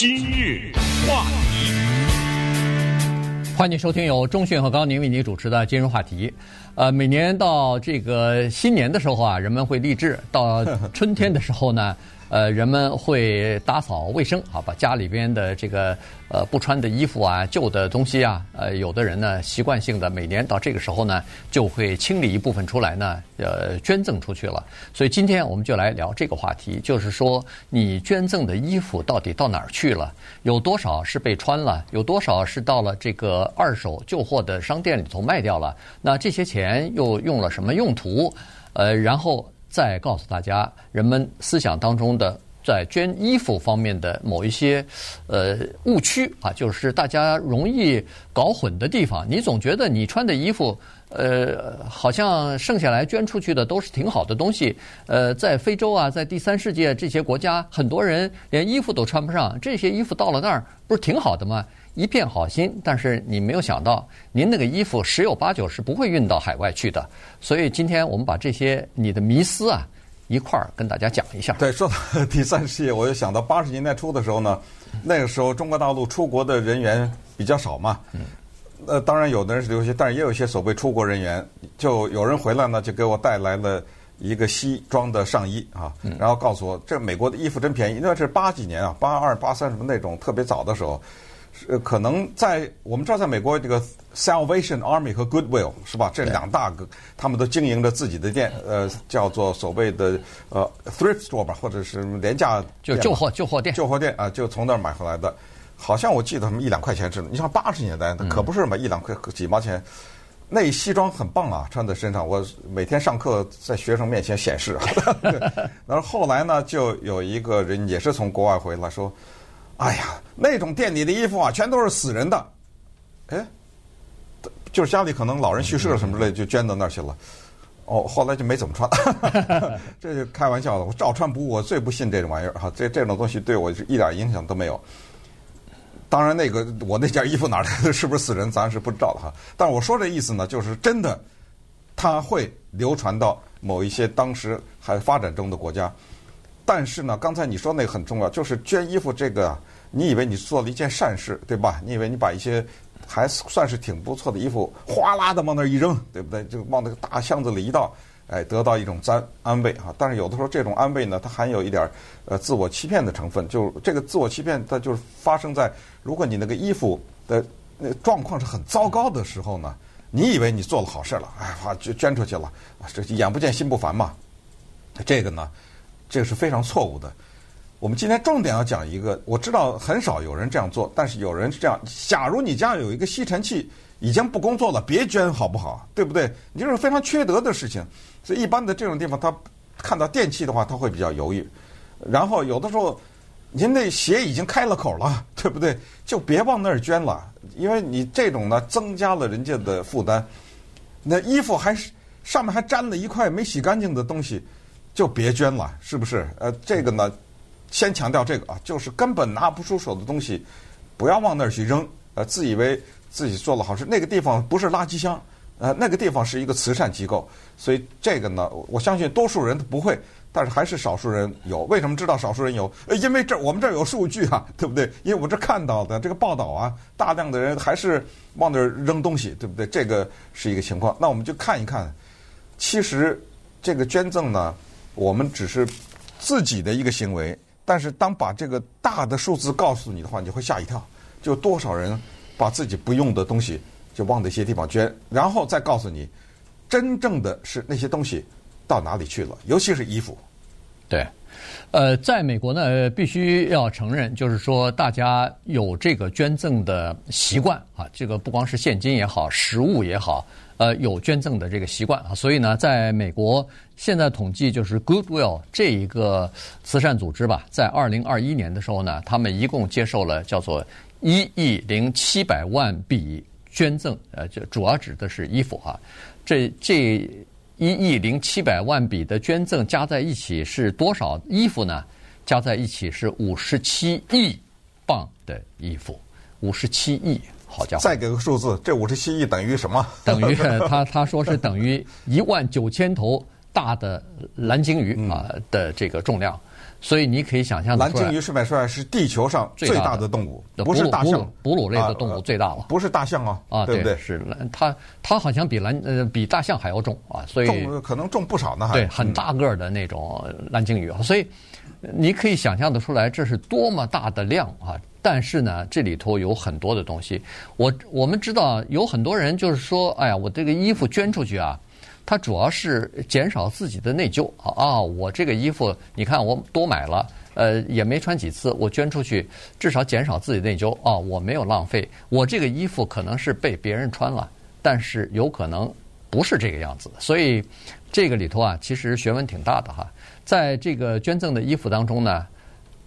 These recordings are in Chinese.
今日话题，欢迎收听由中讯和高宁为您主持的今日话题。呃，每年到这个新年的时候啊，人们会立志；到春天的时候呢。呃，人们会打扫卫生，好把家里边的这个呃不穿的衣服啊、旧的东西啊，呃，有的人呢习惯性的每年到这个时候呢，就会清理一部分出来呢，呃，捐赠出去了。所以今天我们就来聊这个话题，就是说你捐赠的衣服到底到哪儿去了？有多少是被穿了？有多少是到了这个二手旧货的商店里头卖掉了？那这些钱又用了什么用途？呃，然后。再告诉大家，人们思想当中的在捐衣服方面的某一些呃误区啊，就是大家容易搞混的地方。你总觉得你穿的衣服，呃，好像剩下来捐出去的都是挺好的东西。呃，在非洲啊，在第三世界这些国家，很多人连衣服都穿不上，这些衣服到了那儿不是挺好的吗？一片好心，但是你没有想到，您那个衣服十有八九是不会运到海外去的。所以今天我们把这些你的迷思啊一块儿跟大家讲一下。对，说到第三世界，我就想到八十年代初的时候呢，那个时候中国大陆出国的人员比较少嘛。嗯。呃，当然有的人是留学，但是也有一些所谓出国人员，就有人回来呢，就给我带来了一个西装的上衣啊，然后告诉我这美国的衣服真便宜，因为是八几年啊，八二八三什么那种特别早的时候。呃，可能在我们知道，在美国这个 Salvation Army 和 Goodwill 是吧？这两大个，他们都经营着自己的店，呃，叫做所谓的呃 thrift store 吧，或者是廉价就旧货旧货店，旧货店啊，就从那儿买回来的。好像我记得他们一两块钱是，你像八十年代，可不是嘛，一两块几毛钱，那西装很棒啊，穿在身上，我每天上课在学生面前显示。对，然后后来呢，就有一个人也是从国外回来，说。哎呀，那种店里的衣服啊，全都是死人的，哎，就是家里可能老人去世了什么之类，就捐到那儿去了。哦，后来就没怎么穿，这就开玩笑的。我照穿不误，我最不信这种玩意儿哈。这这种东西对我是一点影响都没有。当然，那个我那件衣服哪来的，是不是死人，咱是不知道的哈。但是我说这意思呢，就是真的，它会流传到某一些当时还发展中的国家。但是呢，刚才你说那个很重要，就是捐衣服这个，你以为你做了一件善事，对吧？你以为你把一些还算是挺不错的衣服，哗啦的往那儿一扔，对不对？就往那个大箱子里一倒，哎，得到一种安安慰啊。但是有的时候这种安慰呢，它含有一点呃自我欺骗的成分。就这个自我欺骗，它就是发生在如果你那个衣服的那状况是很糟糕的时候呢，你以为你做了好事了，哎，哇，就捐出去了，这眼不见心不烦嘛。这个呢？这个是非常错误的。我们今天重点要讲一个，我知道很少有人这样做，但是有人是这样。假如你家有一个吸尘器已经不工作了，别捐好不好？对不对？你这是非常缺德的事情。所以一般的这种地方，他看到电器的话，他会比较犹豫。然后有的时候，您那鞋已经开了口了，对不对？就别往那儿捐了，因为你这种呢，增加了人家的负担。那衣服还是上面还沾了一块没洗干净的东西。就别捐了，是不是？呃，这个呢，先强调这个啊，就是根本拿不出手的东西，不要往那儿去扔。呃，自以为自己做了好事，那个地方不是垃圾箱，呃，那个地方是一个慈善机构。所以这个呢，我相信多数人都不会，但是还是少数人有。为什么知道少数人有？呃，因为这我们这儿有数据啊，对不对？因为我这看到的这个报道啊，大量的人还是往那儿扔东西，对不对？这个是一个情况。那我们就看一看，其实这个捐赠呢。我们只是自己的一个行为，但是当把这个大的数字告诉你的话，你会吓一跳。就多少人把自己不用的东西就往那些地方捐，然后再告诉你，真正的是那些东西到哪里去了，尤其是衣服。对，呃，在美国呢，必须要承认，就是说大家有这个捐赠的习惯啊，这个不光是现金也好，实物也好。呃，有捐赠的这个习惯啊，所以呢，在美国现在统计就是 Goodwill 这一个慈善组织吧，在二零二一年的时候呢，他们一共接受了叫做一亿零七百万笔捐赠，呃，就主要指的是衣服啊。这这一亿零七百万笔的捐赠加在一起是多少衣服呢？加在一起是五十七亿磅的衣服，五十七亿。好家伙！再给个数字，这五十七亿等于什么？等于他 他说是等于一万九千头大的蓝鲸鱼啊的这个重量。所以你可以想象，蓝鲸鱼顺便说是地球上最大的动物，不是大象，哺乳类的动物最大了，不是大象啊，啊，对不对？是蓝它它好像比蓝呃比大象还要重啊，所以重可能重不少呢，还对，很大个的那种蓝鲸鱼，所以你可以想象得出来，这是多么大的量啊！但是呢，这里头有很多的东西，我我们知道有很多人就是说，哎呀，我这个衣服捐出去啊。它主要是减少自己的内疚啊！啊，我这个衣服，你看我多买了，呃，也没穿几次，我捐出去，至少减少自己内疚啊！我没有浪费，我这个衣服可能是被别人穿了，但是有可能不是这个样子。所以这个里头啊，其实学问挺大的哈。在这个捐赠的衣服当中呢，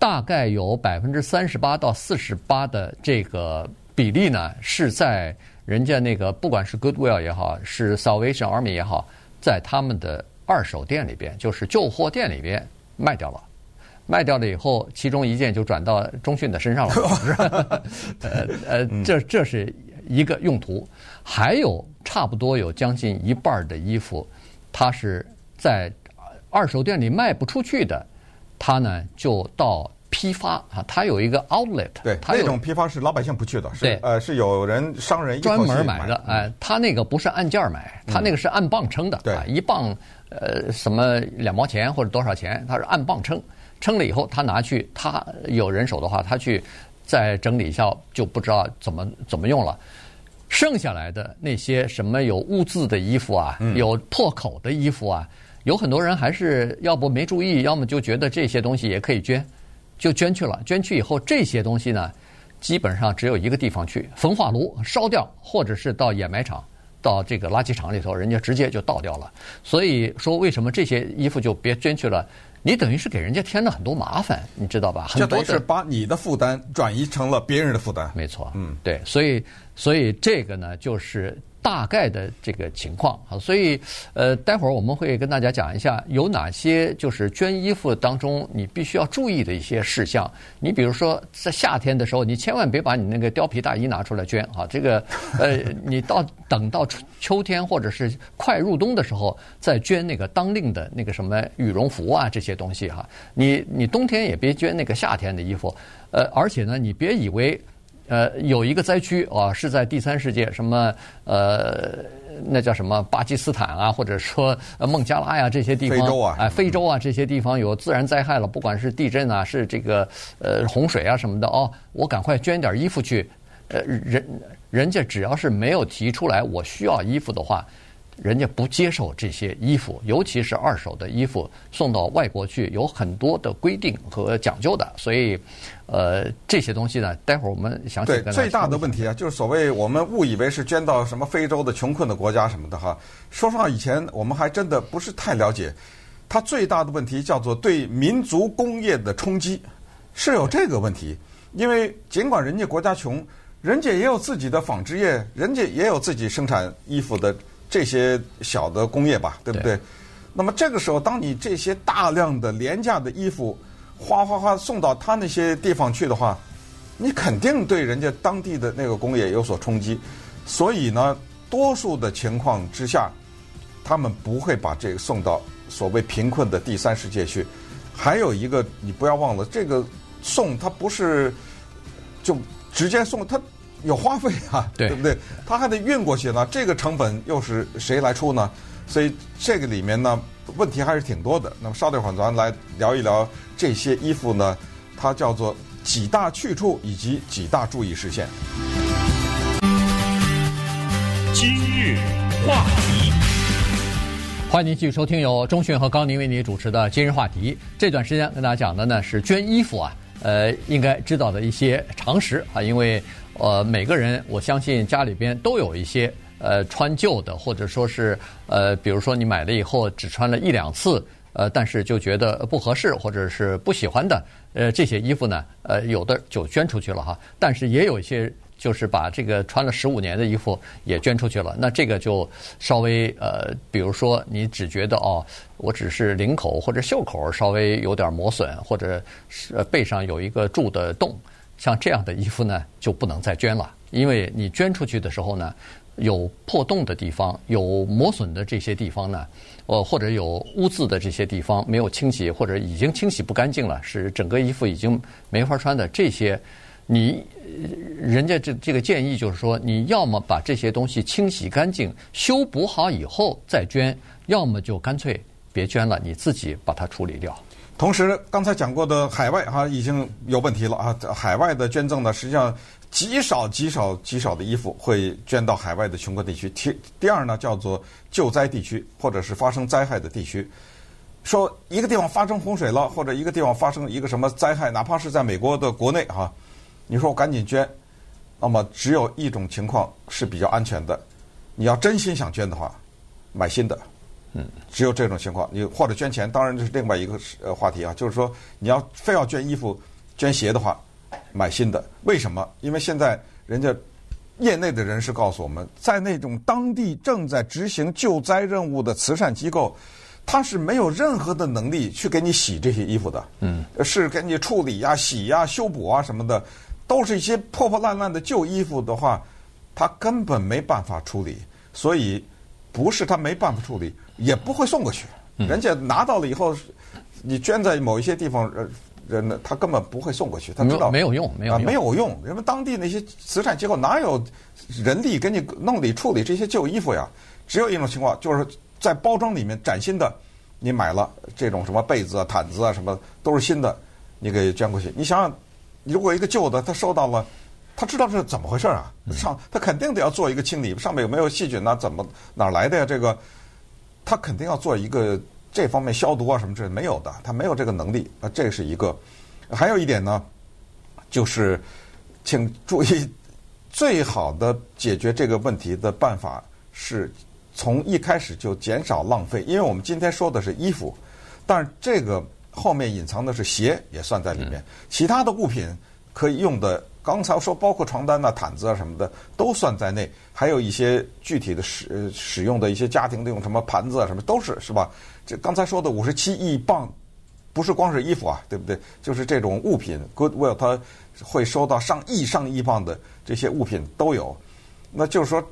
大概有百分之三十八到四十八的这个比例呢，是在。人家那个不管是 Goodwill 也好，是 Salvation Army 也好，在他们的二手店里边，就是旧货店里边卖掉了。卖掉了以后，其中一件就转到中讯的身上了。呃呃，这这是一个用途。还有差不多有将近一半的衣服，它是在二手店里卖不出去的，它呢就到。批发啊，他有一个 outlet，对，他那种批发是老百姓不去的，是呃是有人商人专门买的，哎，他那个不是按件买，他那个是按磅称的，对，一磅呃什么两毛钱或者多少钱，他是按磅称，称了以后他拿去，他有人手的话，他去再整理一下，就不知道怎么怎么用了。剩下来的那些什么有污渍的衣服啊，有破口的衣服啊，有很多人还是要不没注意，要么就觉得这些东西也可以捐。就捐去了，捐去以后，这些东西呢，基本上只有一个地方去，焚化炉烧掉，或者是到掩埋场，到这个垃圾场里头，人家直接就倒掉了。所以说，为什么这些衣服就别捐去了？你等于是给人家添了很多麻烦，你知道吧？很多是把你的负担转移成了别人的负担。没错，嗯，对，所以，所以这个呢，就是。大概的这个情况啊，所以呃，待会儿我们会跟大家讲一下有哪些就是捐衣服当中你必须要注意的一些事项。你比如说在夏天的时候，你千万别把你那个貂皮大衣拿出来捐啊，这个呃，你到等到秋天或者是快入冬的时候再捐那个当令的那个什么羽绒服啊这些东西哈。你你冬天也别捐那个夏天的衣服，呃，而且呢，你别以为。呃，有一个灾区啊，是在第三世界，什么呃，那叫什么巴基斯坦啊，或者说孟加拉呀这些地方，非洲啊，哎，非洲啊这些地方有自然灾害了，不管是地震啊，是这个呃洪水啊什么的哦，我赶快捐点衣服去，呃，人人家只要是没有提出来我需要衣服的话。人家不接受这些衣服，尤其是二手的衣服送到外国去，有很多的规定和讲究的。所以，呃，这些东西呢，待会儿我们详细跟。对，最大的问题啊，就是所谓我们误以为是捐到什么非洲的穷困的国家什么的哈。说实话，以前我们还真的不是太了解。它最大的问题叫做对民族工业的冲击，是有这个问题。因为尽管人家国家穷，人家也有自己的纺织业，人家也有自己生产衣服的。这些小的工业吧，对不对？对。那么这个时候，当你这些大量的廉价的衣服，哗哗哗送到他那些地方去的话，你肯定对人家当地的那个工业有所冲击。所以呢，多数的情况之下，他们不会把这个送到所谓贫困的第三世界去。还有一个，你不要忘了，这个送他不是就直接送他。有花费啊，对不对？他还得运过去呢，这个成本又是谁来出呢？所以这个里面呢，问题还是挺多的。那么稍等会儿，咱来聊一聊这些衣服呢，它叫做几大去处以及几大注意事项。今日话题，欢迎您继续收听由钟讯和高宁为您主持的《今日话题》。这段时间跟大家讲的呢是捐衣服啊，呃，应该知道的一些常识啊，因为。呃，每个人我相信家里边都有一些呃穿旧的，或者说是呃，比如说你买了以后只穿了一两次，呃，但是就觉得不合适或者是不喜欢的，呃，这些衣服呢，呃，有的就捐出去了哈。但是也有一些就是把这个穿了十五年的衣服也捐出去了，那这个就稍微呃，比如说你只觉得哦，我只是领口或者袖口稍微有点磨损，或者是背上有一个蛀的洞。像这样的衣服呢，就不能再捐了，因为你捐出去的时候呢，有破洞的地方、有磨损的这些地方呢，呃，或者有污渍的这些地方没有清洗，或者已经清洗不干净了，是整个衣服已经没法穿的这些，你人家这这个建议就是说，你要么把这些东西清洗干净、修补好以后再捐，要么就干脆别捐了，你自己把它处理掉。同时，刚才讲过的海外哈已经有问题了啊！海外的捐赠呢，实际上极少极少极少的衣服会捐到海外的穷困地区。第第二呢，叫做救灾地区或者是发生灾害的地区。说一个地方发生洪水了，或者一个地方发生一个什么灾害，哪怕是在美国的国内哈，你说我赶紧捐，那么只有一种情况是比较安全的，你要真心想捐的话，买新的。嗯，只有这种情况，你或者捐钱，当然这是另外一个呃话题啊。就是说，你要非要捐衣服、捐鞋的话，买新的。为什么？因为现在人家业内的人士告诉我们，在那种当地正在执行救灾任务的慈善机构，他是没有任何的能力去给你洗这些衣服的。嗯，是给你处理呀、洗呀、修补啊什么的，都是一些破破烂烂的旧衣服的话，他根本没办法处理。所以不是他没办法处理。也不会送过去，人家拿到了以后，你捐在某一些地方，人呢，他根本不会送过去，他知道没有用，没有用，没有用。人们当地那些慈善机构哪有人力给你弄理处理这些旧衣服呀？只有一种情况，就是在包装里面崭新的，你买了这种什么被子啊、毯子啊什么都是新的，你给捐过去。你想想，如果一个旧的他收到了，他知道是怎么回事啊？上他肯定得要做一个清理，上面有没有细菌呢？怎么哪来的呀？这个。他肯定要做一个这方面消毒啊什么之类，没有的，他没有这个能力啊，这是一个。还有一点呢，就是请注意，最好的解决这个问题的办法是从一开始就减少浪费，因为我们今天说的是衣服，但是这个后面隐藏的是鞋也算在里面，其他的物品可以用的。刚才说包括床单呐、毯子啊什么的都算在内，还有一些具体的使使用的一些家庭的用什么盘子啊什么都是是吧？这刚才说的五十七亿镑，不是光是衣服啊，对不对？就是这种物品，Goodwill 它会收到上亿上亿镑的这些物品都有，那就是说，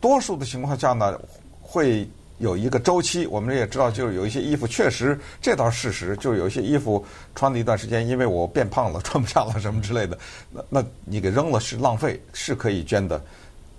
多数的情况下呢会。有一个周期，我们也知道，就是有一些衣服确实，这倒是事实，就是有一些衣服穿了一段时间，因为我变胖了，穿不下了什么之类的，那 那你给扔了是浪费，是可以捐的。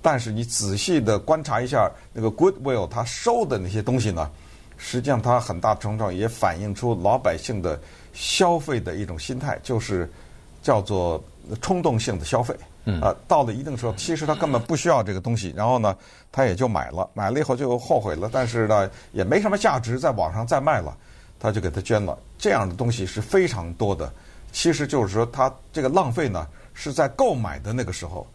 但是你仔细的观察一下那个 Goodwill 他收的那些东西呢，实际上它很大程度上也反映出老百姓的消费的一种心态，就是叫做冲动性的消费。嗯，啊，到了一定时候，其实他根本不需要这个东西，然后呢，他也就买了，买了以后就后悔了，但是呢，也没什么价值，在网上再卖了，他就给他捐了。这样的东西是非常多的，其实就是说，他这个浪费呢，是在购买的那个时候。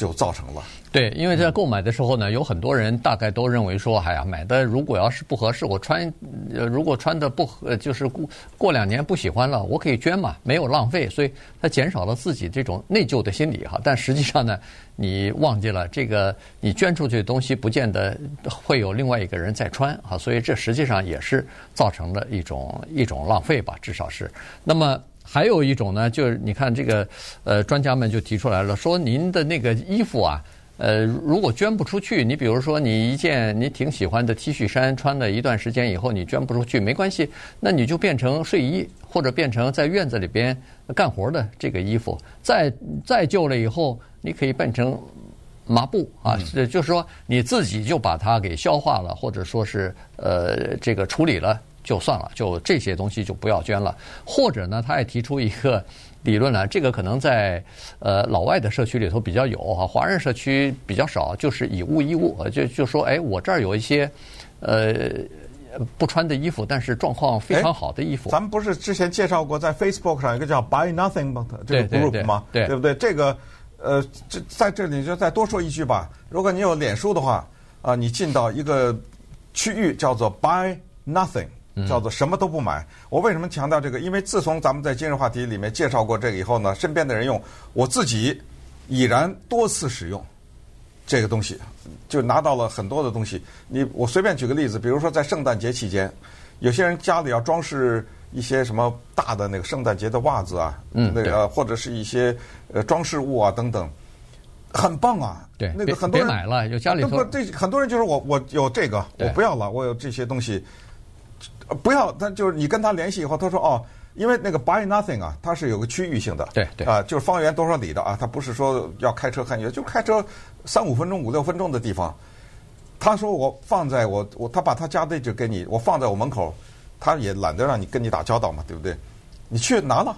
就造成了。对，因为在购买的时候呢，有很多人大概都认为说，哎呀，买的如果要是不合适，我穿，呃，如果穿的不合，就是过过两年不喜欢了，我可以捐嘛，没有浪费，所以他减少了自己这种内疚的心理哈。但实际上呢，你忘记了这个，你捐出去的东西不见得会有另外一个人再穿啊，所以这实际上也是造成了一种一种浪费吧，至少是。那么。还有一种呢，就是你看这个，呃，专家们就提出来了，说您的那个衣服啊，呃，如果捐不出去，你比如说你一件你挺喜欢的 T 恤衫，穿了一段时间以后你捐不出去，没关系，那你就变成睡衣，或者变成在院子里边干活的这个衣服，再再旧了以后，你可以变成麻布啊，就是说你自己就把它给消化了，或者说是呃这个处理了。就算了，就这些东西就不要捐了。或者呢，他也提出一个理论呢，这个可能在呃老外的社区里头比较有哈，华人社区比较少，就是以物易物，就就说哎，我这儿有一些呃不穿的衣服，但是状况非常好的衣服。咱们不是之前介绍过在 Facebook 上有一个叫 Buy Nothing 吗？这个 group 吗？对，对不对？这个呃，这在这里就再多说一句吧。如果你有脸书的话啊，你进到一个区域叫做 Buy Nothing。叫做什么都不买。我为什么强调这个？因为自从咱们在今日话题里面介绍过这个以后呢，身边的人用，我自己已然多次使用这个东西，就拿到了很多的东西。你我随便举个例子，比如说在圣诞节期间，有些人家里要装饰一些什么大的那个圣诞节的袜子啊，嗯，那个或者是一些呃装饰物啊等等，很棒啊！对，那个很多人别买了，有家里头不，这很多人就是我我有这个，我不要了，我有这些东西，不要。他就是你跟他联系以后，他说哦，因为那个 buy nothing 啊，它是有个区域性的，对对啊，就是方圆多少里的啊，他不是说要开车很远，就开车三五分钟、五六分钟的地方。他说我放在我我他把他家地址给你，我放在我门口，他也懒得让你跟你打交道嘛，对不对？你去拿了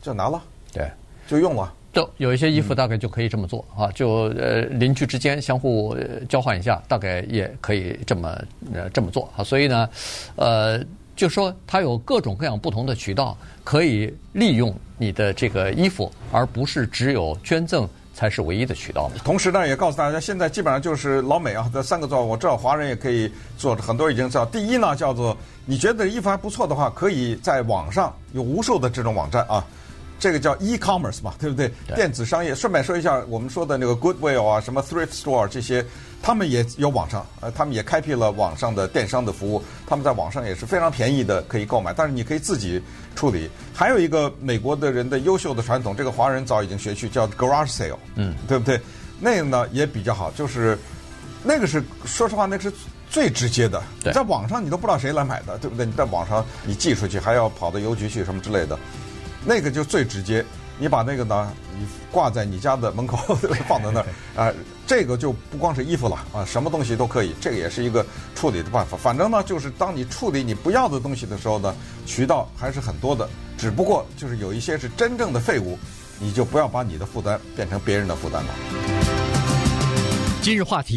就拿了，对，就用了。就有一些衣服大概就可以这么做啊，就呃邻居之间相互交换一下，大概也可以这么呃这么做啊。所以呢，呃，就说它有各种各样不同的渠道可以利用你的这个衣服，而不是只有捐赠才是唯一的渠道嘛。同时呢，也告诉大家，现在基本上就是老美啊这三个做法，我知道华人也可以做，很多已经知道。第一呢，叫做你觉得衣服还不错的话，可以在网上有无数的这种网站啊。这个叫 e-commerce 嘛，对不对？对电子商业。顺便说一下，我们说的那个 Goodwill 啊，什么 Thrift Store 这些，他们也有网上，呃，他们也开辟了网上的电商的服务。他们在网上也是非常便宜的，可以购买。但是你可以自己处理。还有一个美国的人的优秀的传统，这个华人早已经学去，叫 Garage Sale，嗯，对不对？那个呢也比较好，就是那个是说实话，那个是最直接的。对在网上你都不知道谁来买的，对不对？你在网上你寄出去还要跑到邮局去什么之类的。那个就最直接，你把那个呢，你挂在你家的门口，放在那儿 啊，这个就不光是衣服了啊，什么东西都可以，这个也是一个处理的办法。反正呢，就是当你处理你不要的东西的时候呢，渠道还是很多的，只不过就是有一些是真正的废物，你就不要把你的负担变成别人的负担了。今日话题。